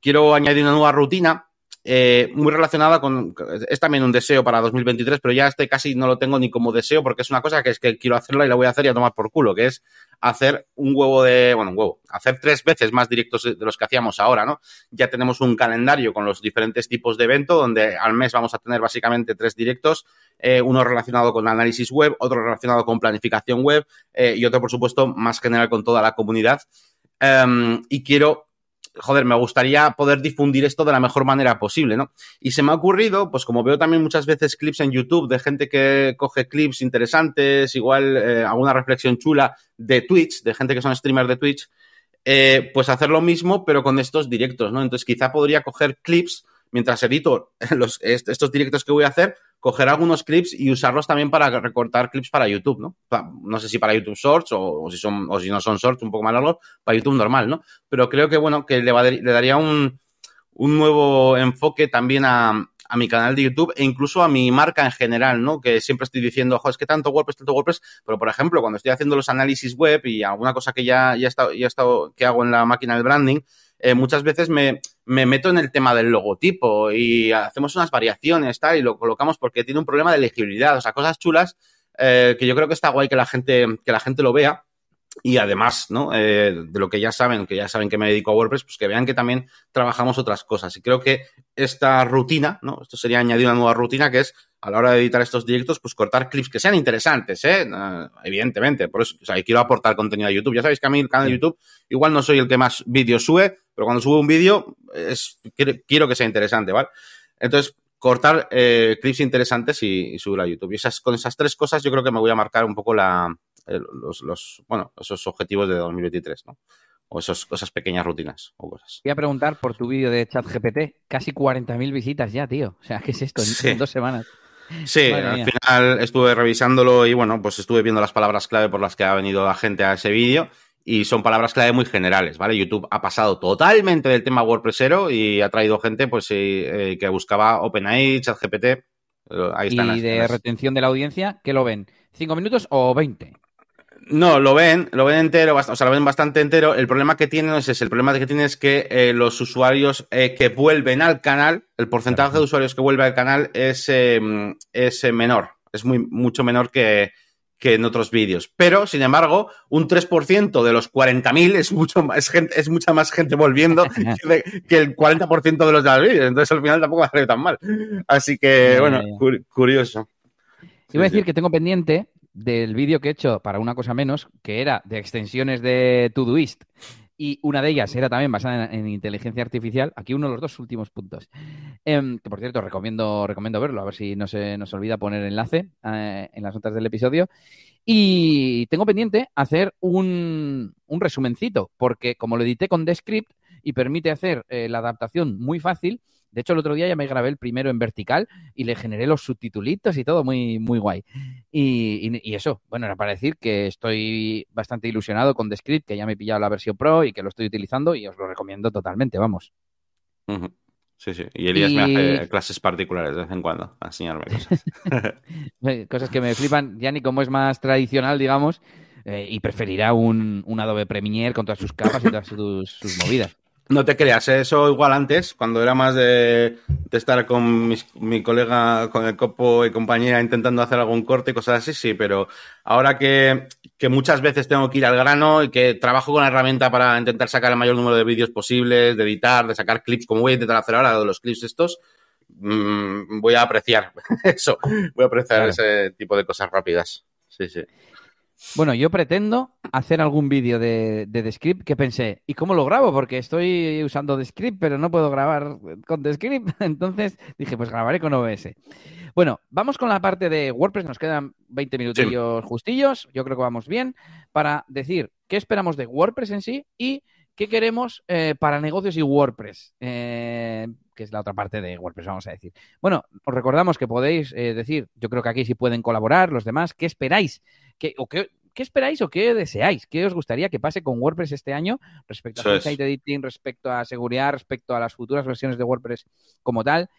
quiero añadir una nueva rutina eh, muy relacionada con, es también un deseo para 2023, pero ya este casi no lo tengo ni como deseo porque es una cosa que es que quiero hacerla y la voy a hacer y a tomar por culo, que es hacer un huevo de, bueno, un huevo, hacer tres veces más directos de los que hacíamos ahora, ¿no? Ya tenemos un calendario con los diferentes tipos de evento donde al mes vamos a tener básicamente tres directos, eh, uno relacionado con análisis web, otro relacionado con planificación web eh, y otro, por supuesto, más general con toda la comunidad. Em, y quiero joder, me gustaría poder difundir esto de la mejor manera posible, ¿no? Y se me ha ocurrido, pues como veo también muchas veces clips en YouTube de gente que coge clips interesantes, igual eh, alguna reflexión chula de Twitch, de gente que son streamers de Twitch, eh, pues hacer lo mismo, pero con estos directos, ¿no? Entonces quizá podría coger clips mientras edito [LAUGHS] los, estos directos que voy a hacer, coger algunos clips y usarlos también para recortar clips para YouTube, ¿no? No sé si para YouTube Shorts o, si son o si no son Shorts un poco más largos, para YouTube normal, ¿no? Pero creo que, bueno, que le, daría un, un nuevo enfoque también a, a mi canal de YouTube e incluso a mi marca en general, ¿no? Que siempre estoy diciendo, ojo, es que tanto WordPress, tanto WordPress, pero por ejemplo, cuando estoy haciendo los análisis web y alguna cosa que ya, ya, he estado, ya estado, que hago en la máquina del branding, eh, muchas veces me, me, meto en el tema del logotipo y hacemos unas variaciones, tal, y lo colocamos porque tiene un problema de legibilidad, o sea, cosas chulas eh, que yo creo que está guay que la gente, que la gente lo vea. Y además, ¿no? Eh, de lo que ya saben, que ya saben que me dedico a WordPress, pues que vean que también trabajamos otras cosas. Y creo que esta rutina, ¿no? Esto sería añadir una nueva rutina que es a la hora de editar estos directos, pues cortar clips que sean interesantes, ¿eh? evidentemente, por eso, o sea, quiero aportar contenido a YouTube. Ya sabéis que a mí el canal de YouTube igual no soy el que más vídeos sube, pero cuando subo un vídeo es, quiero, que sea interesante, ¿vale? Entonces, cortar eh, clips interesantes y, subir a YouTube. Y esas, con esas tres cosas yo creo que me voy a marcar un poco la, los, los, bueno, esos objetivos de 2023, ¿no? o esos, esas pequeñas rutinas o cosas. Voy a preguntar por tu vídeo de ChatGPT. Casi 40.000 visitas ya, tío. O sea, ¿qué es esto? en dos semanas. Sí, al final estuve revisándolo y bueno, pues estuve viendo las palabras clave por las que ha venido la gente a ese vídeo y son palabras clave muy generales, ¿vale? YouTube ha pasado totalmente del tema WordPressero y ha traído gente pues eh, que buscaba OpenAI, ChatGPT. Ahí están. ¿Y de retención de la audiencia qué lo ven? ¿Cinco minutos o veinte? No, lo ven, lo ven entero, o sea, lo ven bastante entero. El problema que tienen es ese, el problema que tienen es que eh, los usuarios eh, que vuelven al canal, el porcentaje de usuarios que vuelven al canal es, em, es eh, menor, es muy, mucho menor que, que en otros vídeos. Pero, sin embargo, un 3% de los 40.000 es mucho más gente, es mucha más gente volviendo [LAUGHS] que, el 40% de los de los vídeos. Entonces, al final tampoco va a salir tan mal. Así que, bueno, curioso. Iba a decir que tengo pendiente del vídeo que he hecho para una cosa menos, que era de extensiones de Todoist. Y una de ellas era también basada en, inteligencia artificial. Aquí uno de los dos últimos puntos. Em, que por cierto, recomiendo, recomiendo verlo, a ver si no se nos olvida poner enlace eh, en las notas del episodio. Y tengo pendiente hacer un, un resumencito, porque como lo edité con Descript, y permite hacer eh, la adaptación muy fácil. De hecho, el otro día ya me grabé el primero en vertical y le generé los subtitulitos y todo muy, muy guay. Y, y, eso, bueno, era para decir que estoy bastante ilusionado con Descript, que ya me he pillado la versión Pro y que lo estoy utilizando y os lo recomiendo totalmente, vamos. Sí, sí. Y Elías me hace clases particulares de vez en cuando a enseñarme cosas. [LAUGHS] cosas que me flipan. Ya ni como es más tradicional, digamos, eh, y preferirá un, un, Adobe Premiere con todas sus capas y todas sus, sus movidas. No te creas, ¿eh? eso igual antes, cuando era más de, de estar con mi colega, con el copo y compañía intentando hacer algún corte y cosas así, sí, pero ahora que, que, muchas veces tengo que ir al grano y que trabajo con la herramienta para intentar sacar el mayor número de vídeos posibles, de editar, de sacar clips, como voy a intentar hacer ahora de los clips estos, mmm, voy a apreciar [LAUGHS] eso, voy a apreciar claro. ese tipo de cosas rápidas. Sí, sí. Bueno, yo pretendo hacer algún vídeo de, de Descript que pensé, ¿y cómo lo grabo? Porque estoy usando Descript, pero no puedo grabar con Descript. [LAUGHS] Entonces dije, pues grabaré con OBS. Bueno, vamos con la parte de WordPress. Nos quedan 20 minutillos sí. justillos. Yo creo que vamos bien para decir qué esperamos de WordPress en sí y qué queremos eh, para negocios y WordPress. Eh, que es la otra parte de WordPress, vamos a decir. Bueno, os recordamos que podéis eh, decir, yo creo que aquí sí pueden colaborar los demás, ¿qué esperáis? ¿Qué, o qué, ¿Qué esperáis o qué deseáis? ¿Qué os gustaría que pase con WordPress este año respecto a site editing, respecto a seguridad, respecto a las futuras versiones de WordPress como tal?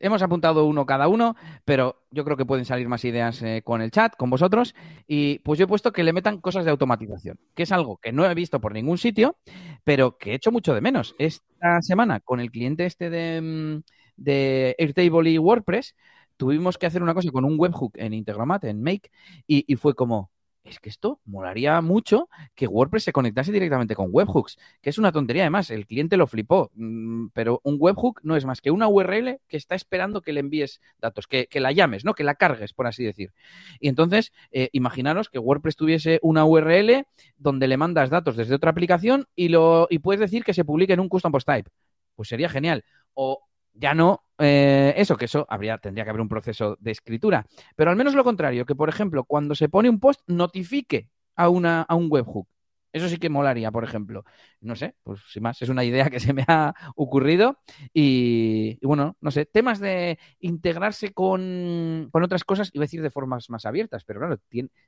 Hemos apuntado uno cada uno, pero yo creo que pueden salir más ideas eh, con el chat, con vosotros. Y pues yo he puesto que le metan cosas de automatización, que es algo que no he visto por ningún sitio, pero que he hecho mucho de menos. Esta semana, con el cliente este de, mm, de Airtable y WordPress, tuvimos que hacer una cosa con un webhook en Integromat, en Make, y, y fue como, es que esto molaría mucho que WordPress se conectase directamente con webhooks, que es una tontería además, el cliente lo flipó, mm, pero un webhook no es más que una URL que está esperando que le envíes datos, que, que la llames, ¿no? Que la cargues, por así decir. Y entonces, eh, imaginaros que WordPress tuviese una URL donde le mandas datos desde otra aplicación y, lo, y puedes decir que se publique en un custom post type. Pues sería genial. O ya no eh, eso, que eso habría, tendría que haber un proceso de escritura. Pero al menos lo contrario, que por ejemplo, cuando se pone un post, notifique a, una, a un webhook. Eso sí que molaría, por ejemplo. No sé, pues sin más, es una idea que [LAUGHS] se me ha ocurrido. Y, bueno, no sé, temas de integrarse con, con, otras cosas, iba a decir de formas más abiertas, pero claro,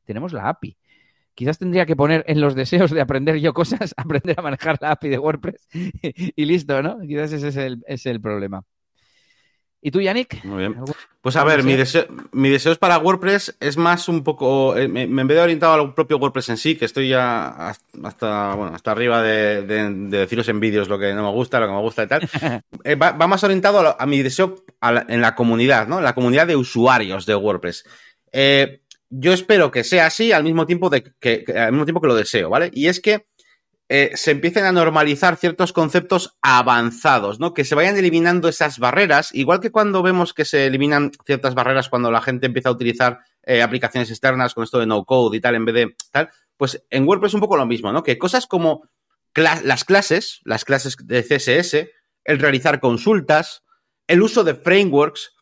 tenemos la API. Quizás tendría que poner en los deseos de aprender yo cosas, [LAUGHS] aprender a manejar la API de WordPress y, y listo, ¿no? Quizás ese es el, es el problema. ¿Y tú, Yannick? Muy bien. Pues a ver, mi deseo, mi deseo es para WordPress es más un poco, eh, me, en vez de orientado al propio WordPress en sí, que estoy ya hasta, bueno, hasta arriba de, de, de deciros en vídeos lo que no me gusta, lo que me gusta y tal, [LAUGHS] eh, va, va, más orientado a, a mi deseo a la, en la comunidad, ¿no? En la comunidad de usuarios de WordPress. Eh, yo espero que sea así al mismo tiempo de que, que, al mismo tiempo que lo deseo, ¿vale? Y es que eh, se empiecen a normalizar ciertos conceptos avanzados, ¿no? Que se vayan eliminando esas barreras, igual que cuando vemos que se eliminan ciertas barreras cuando la gente empieza a utilizar eh, aplicaciones externas con esto de no code y tal, en vez de tal, pues en WordPress un poco lo mismo, ¿no? Que cosas como las clases, las clases de CSS, el realizar consultas, el uso de frameworks,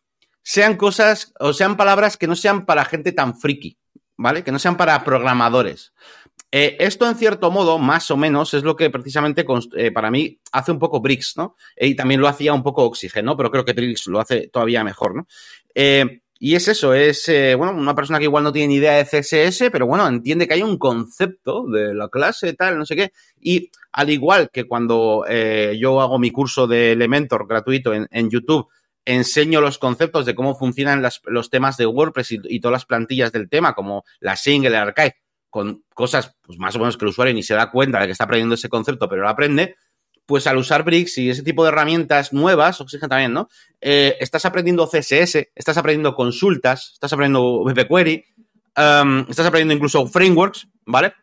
sean cosas o sean palabras que no sean para gente tan friki, ¿vale? Que no sean para programadores. Eh, esto, en cierto modo, más o menos, es lo que precisamente eh, para mí hace un poco Brix, ¿no? Eh, y también lo hacía un poco Oxygen, ¿no? Pero creo que Brix lo hace todavía mejor, ¿no? Y es eso, es, bueno, una persona que igual no tiene ni idea de CSS, pero bueno, entiende que hay un concepto de la clase, tal, no sé qué. Y al igual que cuando yo hago mi curso de Elementor gratuito en, YouTube, enseño los conceptos de cómo funcionan los temas de WordPress y, y, todas las plantillas del tema, como la single, el archive, con cosas pues, más o menos que el usuario ni se da cuenta de que está aprendiendo ese concepto, pero lo aprende, pues al usar Bricks y ese tipo de herramientas nuevas, Oxygen también, ¿no? Eh, estás aprendiendo CSS, estás aprendiendo consultas, estás aprendiendo VP Query, um, estás aprendiendo incluso frameworks, ¿vale?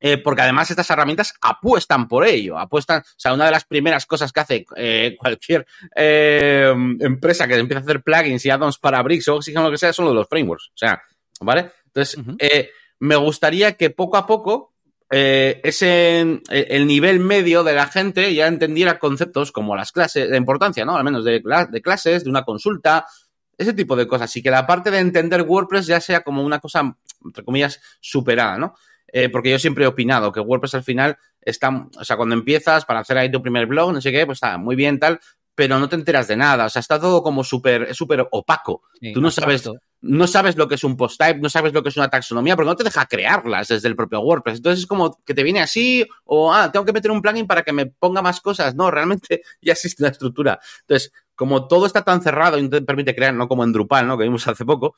Eh, porque además estas herramientas apuestan por ello, apuestan, o sea, una de las primeras cosas que hace eh, cualquier eh, empresa que empieza a hacer plugins y add-ons para Bricks o Oxygen o lo que sea son los, los frameworks, o sea, ¿vale? Entonces, uh -huh me gustaría que poco a poco eh, ese el nivel medio de la gente ya entendiera conceptos como las clases, de importancia, ¿no? Al menos de, de, clases, de una consulta, ese tipo de cosas. Y que la parte de entender WordPress ya sea como una cosa, entre comillas, superada, ¿no? eh, porque yo siempre he opinado que WordPress al final está, o sea, cuando empiezas para hacer ahí tu primer blog, no sé qué, pues está muy bien tal, pero no te enteras de nada, o sea, está todo como súper, súper opaco. Tú no sabes, no sabes lo que es un post type, no sabes lo que es una taxonomía, porque no te deja crearlas desde el propio WordPress. Entonces es como que te viene así, o ah, tengo que meter un plugin para que me ponga más cosas. No, realmente [LAUGHS] ya existe una estructura. Entonces, como todo está tan cerrado y no te permite crear, no como en Drupal, ¿no? Que vimos hace poco,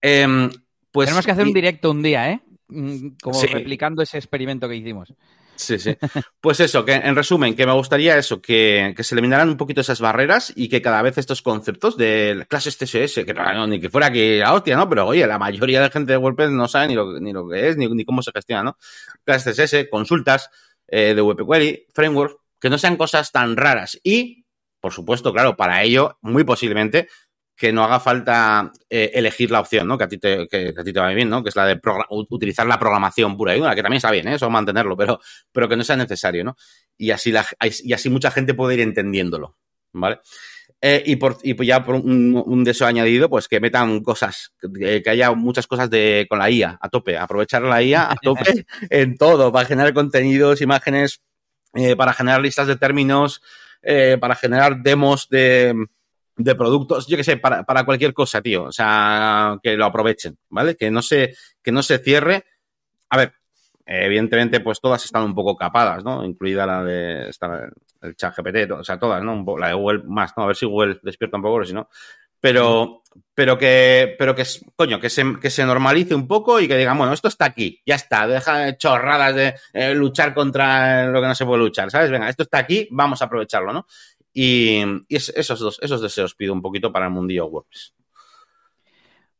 eh, pues. Tenemos que hacer un directo un día, ¿eh? Mm, como replicando ese experimento que hicimos. Sí, sí. Pues eso, que en resumen, que me gustaría eso, que, se eliminaran un poquito esas barreras y que cada vez estos conceptos de clases TSS, que no, ni que fuera aquí la hostia, ¿no? Pero oye, la mayoría de gente de WordPress no sabe ni lo, ni lo que es, ni, cómo se gestiona, ¿no? Clases TSS, consultas eh, de WP Query, framework, que no sean cosas tan raras. Y, por supuesto, claro, para ello, muy posiblemente, que no haga falta eh, elegir la opción, ¿no? Que a ti te, que, a ti te va bien, ¿no? Que es la de utilizar la programación pura y una, que también está bien, ¿eh? Eso mantenerlo, pero, pero que no sea necesario, ¿no? Y así, la, y así mucha gente puede ir entendiéndolo, ¿vale? Eh, y, por, y ya por un, un deseo añadido, pues que metan cosas, que, haya muchas cosas de, con la IA a tope, aprovechar la IA a tope [LAUGHS] en todo, para generar contenidos, imágenes, eh, para generar listas de términos, para generar demos de, de productos, yo que sé, para, para, cualquier cosa, tío. O sea, que lo aprovechen, ¿vale? Que no se, que no se cierre. A ver, evidentemente, pues todas están un poco capadas, ¿no? Incluida la de el chat GPT, o sea, todas, ¿no? La de Google más, ¿no? A ver si Google despierta un poco, si no. Pero, pero que, pero que, coño, que se, que se normalice un poco y que digan, bueno, esto está aquí, ya está, deja de chorradas de eh, luchar contra lo que no se puede luchar, ¿sabes? Venga, esto está aquí, vamos a aprovecharlo, ¿no? Y, esos dos, esos deseos pido un poquito para el mundillo WordPress.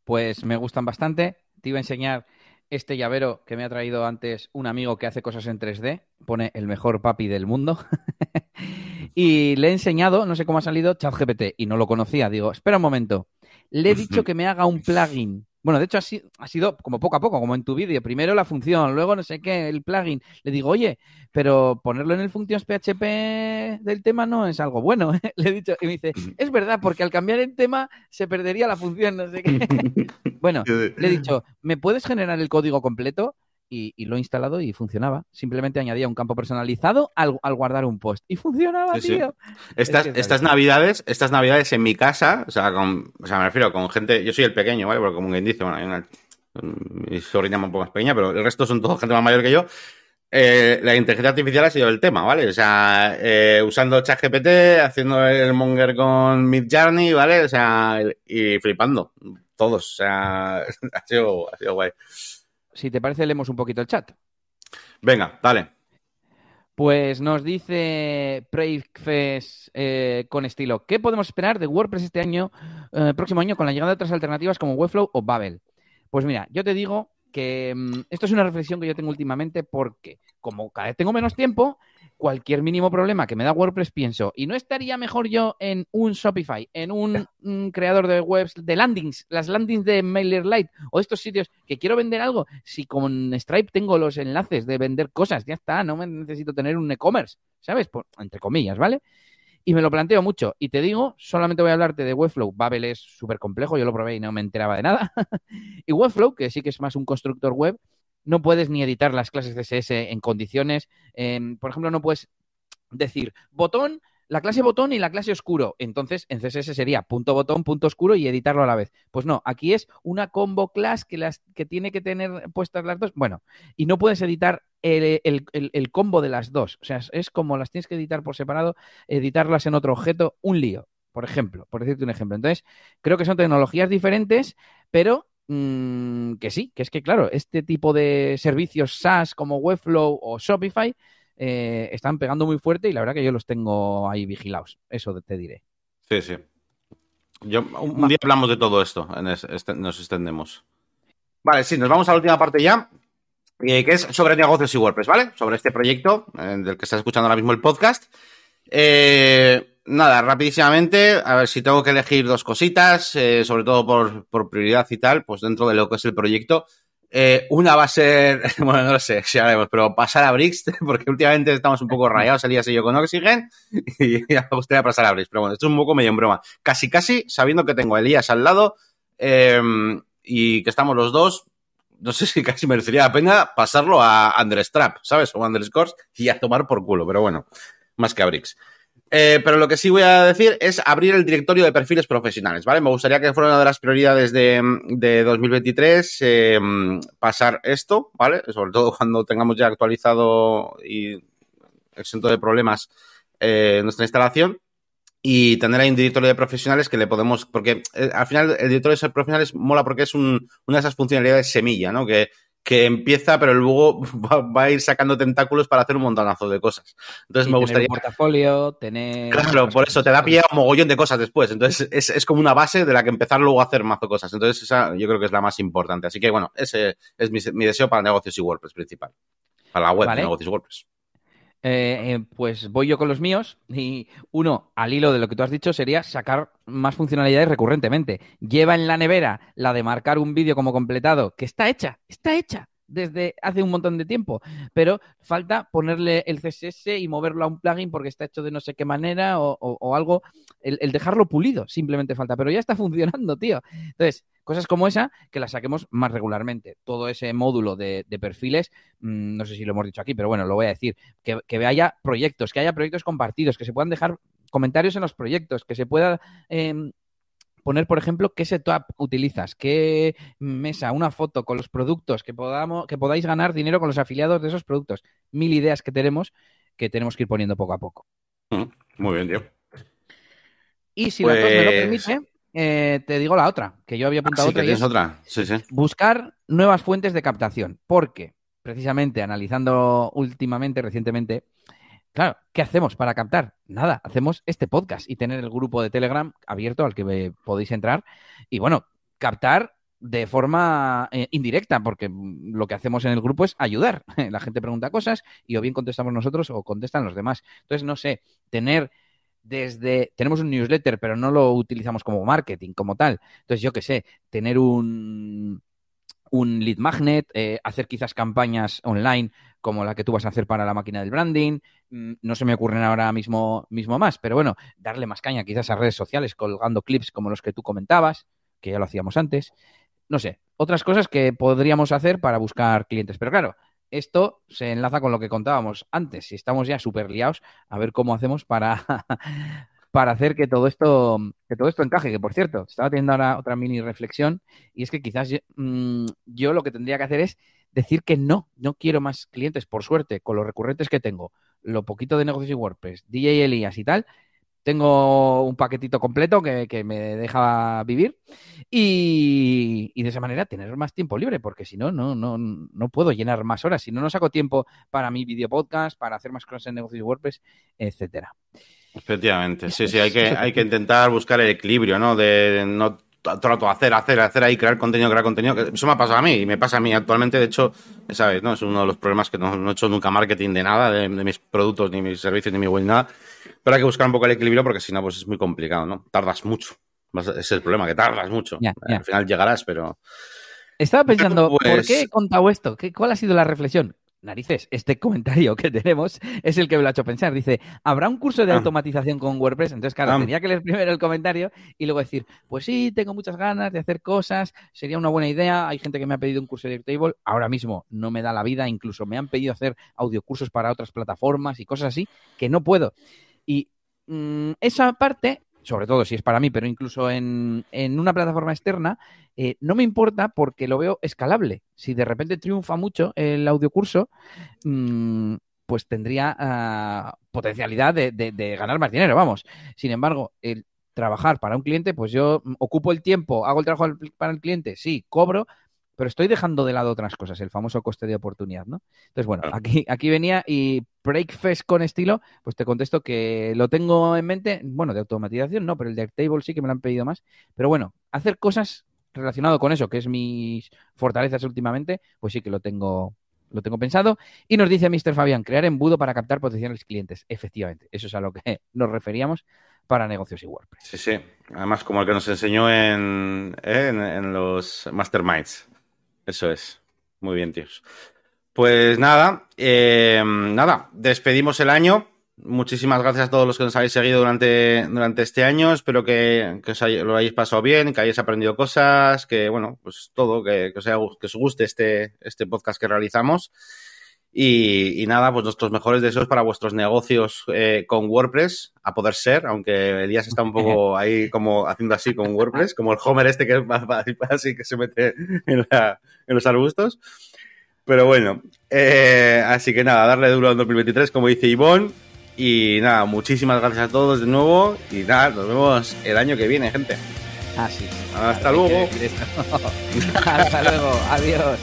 Pues me gustan bastante. Te iba a enseñar este llavero que me ha traído antes un amigo que hace cosas en 3D. Pone el mejor papi del mundo. [LAUGHS] y le he enseñado, no sé cómo ha salido, ChatGPT. Y no lo conocía. Digo, espera un momento. Le he dicho [LAUGHS] que me haga un plugin bueno, de hecho ha sido, como poco a poco, como en tu vídeo. Primero la función, luego no sé qué, el plugin. Le digo, oye, pero ponerlo en el functions PHP del tema no es algo bueno. [LAUGHS] Le he dicho, y me dice, es verdad, porque al cambiar el tema se perdería la función, no sé qué. [LAUGHS] bueno, [LAUGHS] le he dicho, ¿me puedes generar el código completo? Y, lo he instalado y funcionaba. Simplemente añadía un campo personalizado al, guardar un post. Y funcionaba, tío. Estas, estas navidades, estas navidades en mi casa, o sea, con, o sea, me refiero con gente, yo soy el pequeño, ¿vale? Porque como quien dice, bueno, hay una, mi sobrina un poco más pequeña, pero el resto son todos gente más mayor que yo. Eh, la inteligencia artificial ha sido el tema, ¿vale? O sea, eh, usando ChatGPT, haciendo el monger con Midjourney, ¿vale? O sea, y flipando. Todos, o sea, [LAUGHS] ha sido, ha sido guay si te parece, leemos un poquito el chat. Venga, dale. Pues nos dice Preifes eh, con estilo, ¿qué podemos esperar de WordPress este año, eh, próximo año, con la llegada de otras alternativas como Webflow o Babel? Pues mira, yo te digo que mm, esto es una reflexión que yo tengo últimamente porque como cada vez tengo menos tiempo, cualquier mínimo problema que me da WordPress pienso, ¿y no estaría mejor yo en un Shopify, en un, creador de webs, de landings, las landings de MailerLite o estos sitios que quiero vender algo? Si con Stripe tengo los enlaces de vender cosas, ya está, no me necesito tener un e-commerce, ¿sabes? entre comillas, ¿vale? Y me lo planteo mucho. Y te digo, solamente voy a hablarte de Webflow. Babel es súper complejo, yo lo probé y no me enteraba de nada. [LAUGHS] y Webflow, que sí que es más un constructor web, no puedes ni editar las clases CSS en condiciones. Em, por ejemplo, no puedes decir botón, la clase botón y la clase oscuro. Entonces, en CSS sería punto botón, punto oscuro y editarlo a la vez. Pues no, aquí es una combo class que, las, que tiene que tener puestas las dos. Bueno, y no puedes editar el, combo de las dos. O sea, es como las tienes que editar por separado, editarlas en otro objeto, un lío, por ejemplo, por decirte un ejemplo. Entonces, creo que son tecnologías diferentes, pero Mm, que sí, que es que, claro, este tipo de servicios SaaS como Webflow o Shopify eh, están pegando muy fuerte y la verdad que yo los tengo ahí vigilados. Eso te diré. Sí, sí. Yo, un, día hablamos de todo esto, este, nos extendemos. Vale, sí, nos vamos a la última parte ya, eh, que es sobre negocios y WordPress, ¿vale? Sobre este proyecto eh, del que estás escuchando ahora mismo el podcast. Eh, nada, rapidísimamente, a ver si tengo que elegir dos cositas, eh, sobre todo por, prioridad y tal, pues dentro de lo que es el proyecto. Eh, una va a ser, [LAUGHS] bueno, no lo sé, si haremos, pero pasar a Brix, [LAUGHS] porque últimamente estamos un poco rayados, Elías y yo con Oxygen, [LAUGHS] y ya me gustaría pasar a Brix, pero bueno, esto es un poco medio en broma. Casi, casi, sabiendo que tengo a Elías al lado, eh, y que estamos los dos, no sé si casi merecería la pena pasarlo a Understrap, ¿sabes? O Underscores y a tomar por culo, pero bueno, más que a Bricks. Eh, pero lo que sí voy a decir es abrir el directorio de perfiles profesionales, ¿vale? Me gustaría que fuera una de las prioridades de, de 2023 eh, pasar esto, ¿vale? Sobre todo [LAUGHS] cuando tengamos ya actualizado y exento de problemas eh, nuestra instalación y tener ahí un directorio de profesionales que le podemos, porque eh, al final el directorio de profesionales mola porque es un, una de esas funcionalidades semilla, ¿no? Que, que empieza, pero luego [LAUGHS] va, a ir sacando tentáculos para hacer un montonazo de cosas. Entonces me gustaría. Un portafolio, tener. Claro, por eso te da pie a un mogollón de cosas después. Entonces es, es, como una base de la que empezar luego a hacer mazo cosas. Entonces esa yo creo que es la más importante. Así que bueno, ese es mi, mi deseo para negocios y WordPress principal. Para la web de negocios y WordPress. Eh, eh, pues voy yo con los míos y uno, al hilo de lo que tú has dicho, sería sacar más funcionalidades recurrentemente. Lleva en la nevera la de marcar un vídeo como completado, que está hecha, está hecha desde hace un montón de tiempo, pero falta ponerle el CSS y moverlo a un plugin porque está hecho de no sé qué manera o, algo, el, dejarlo pulido simplemente falta, pero ya está [LAUGHS] funcionando, tío. Entonces, Cosas como esa que las saquemos más regularmente. Todo ese módulo de, perfiles, mm, no sé si lo hemos dicho aquí, pero bueno, lo voy a decir, que, que, haya proyectos, que haya proyectos compartidos, que se puedan dejar comentarios en los proyectos, que se pueda em, poner, por ejemplo, qué setup utilizas, qué mesa, una foto con los productos, que, podamos, que podáis ganar dinero con los afiliados de esos productos. Mil ideas que tenemos que tenemos que ir poniendo poco a poco. Mm, muy bien, tío. Y si la tos me lo pues permite, eh, te digo la otra, que yo había apuntado otra. Que otra. Sí, sí. Buscar nuevas fuentes de captación. Porque, precisamente, analizando últimamente, recientemente, claro, ¿qué hacemos para captar? Nada, hacemos este podcast y tener el grupo de Telegram abierto al que podéis entrar. Y bueno, captar de forma eh, indirecta, porque lo que hacemos en el grupo es ayudar. [LAUGHS] La gente pregunta cosas y o bien contestamos nosotros o contestan los demás. Entonces, no sé, tener desde, tenemos un newsletter, pero no lo utilizamos como marketing, como tal. Entonces, yo qué sé, tener un, un lead magnet, eh, hacer quizás campañas online como la que tú vas a hacer para la máquina del branding. Mm, no se me ocurren ahora mismo, mismo más, pero bueno, darle más caña quizás a redes sociales colgando clips como los que tú comentabas, que ya lo hacíamos antes. No sé, otras cosas que podríamos hacer para buscar clientes. Pero claro, esto se enlaza con lo que contábamos antes. Si estamos ya súper liados, a ver cómo hacemos para, [LAUGHS] para hacer que todo esto que todo esto encaje. Que por cierto, estaba teniendo ahora otra mini reflexión y es que quizás yo, mm, yo, lo que tendría que hacer es decir que no, no quiero más clientes, por suerte, con los recurrentes que tengo, lo poquito de negocios y WordPress, DJ Elías y tal, tengo un paquetito completo que, me deja vivir y, de esa manera tener más tiempo libre, porque si no, no, no, no puedo llenar más horas. Si no, no saco tiempo para mi video podcast, para hacer más cosas en negocios y WordPress, etcétera. Efectivamente, sí, sí, hay que, hay que intentar buscar el equilibrio, ¿no? De no trato hacer, hacer, hacer ahí, crear contenido, crear contenido. Eso me ha pasado a mí y me pasa a mí actualmente. De hecho, ¿sabes? ¿no? Es uno de los problemas que no, he hecho nunca marketing de nada, de, mis productos, ni mis servicios, ni mi web, nada. Pero hay que buscar un poco el equilibrio porque si no, pues es muy complicado, ¿no? Tardas mucho. Ese es el problema, que tardas mucho. Al final llegarás, pero... Estaba pensando, [LAUGHS] ¿por qué he pues contado esto? ¿Qué, ¿Cuál ha sido la reflexión? Narices, este comentario que tenemos es el que me lo ha hecho pensar. Dice, ¿habrá un curso de ah. automatización con WordPress? Entonces, claro, ah. tenía que leer primero el comentario y luego decir, pues sí, tengo muchas ganas de hacer cosas, sería una buena idea. Hay gente que me ha pedido un curso de Airtable, ahora mismo no me da la vida, incluso me han pedido hacer audiocursos para otras plataformas y cosas así, que no puedo. Y mm, esa parte sobre todo si es para mí, pero incluso en, una plataforma externa, eh, no me importa porque lo veo escalable. Si de repente triunfa mucho el audiocurso, mmm, pues tendría uh, potencialidad de, de, ganar más dinero, vamos. Sin embargo, el trabajar para un cliente, pues yo ocupo el tiempo, hago el trabajo para el cliente, sí, cobro, pero estoy dejando de lado otras cosas, el famoso coste de oportunidad, ¿no? Entonces, bueno, aquí, aquí venía y Breakfast con estilo, pues te contesto que lo tengo en mente, bueno, de automatización no, pero el de Airtable sí que me lo han pedido más, pero bueno, hacer cosas relacionado con eso, que es mis fortalezas últimamente, pues sí que lo tengo lo tengo pensado. Y nos dice Mr. Fabián, crear embudo para captar potenciales clientes. Efectivamente, eso es a lo que [LAUGHS] nos referíamos para negocios y WordPress. Sí, sí. Además, como el que nos enseñó en, en los Masterminds. Eso es. Muy bien, tíos. Pues nada, eh, nada, despedimos el año. muchísimas gracias a todos los que nos habéis seguido durante, durante este año. Espero que, os lo hayáis pasado bien, que hayáis aprendido cosas, que, bueno, pues todo, que, que, os, haya, que os guste este, este podcast que realizamos. Y, y, nada, pues nuestros mejores deseos para vuestros negocios eh, con WordPress, a poder ser, aunque Elías está un poco [LAUGHS] ahí como haciendo así con WordPress, como el Homer este que [LAUGHS] así que se mete en, la, en los arbustos. Pero bueno, eh, así que nada, darle duro al 2023, como dice Ivonne. Y nada, muchísimas gracias a todos de nuevo. Y nada, nos vemos el año que viene, gente. Ah, sí. Hasta luego. Hasta luego. [LAUGHS] Adiós.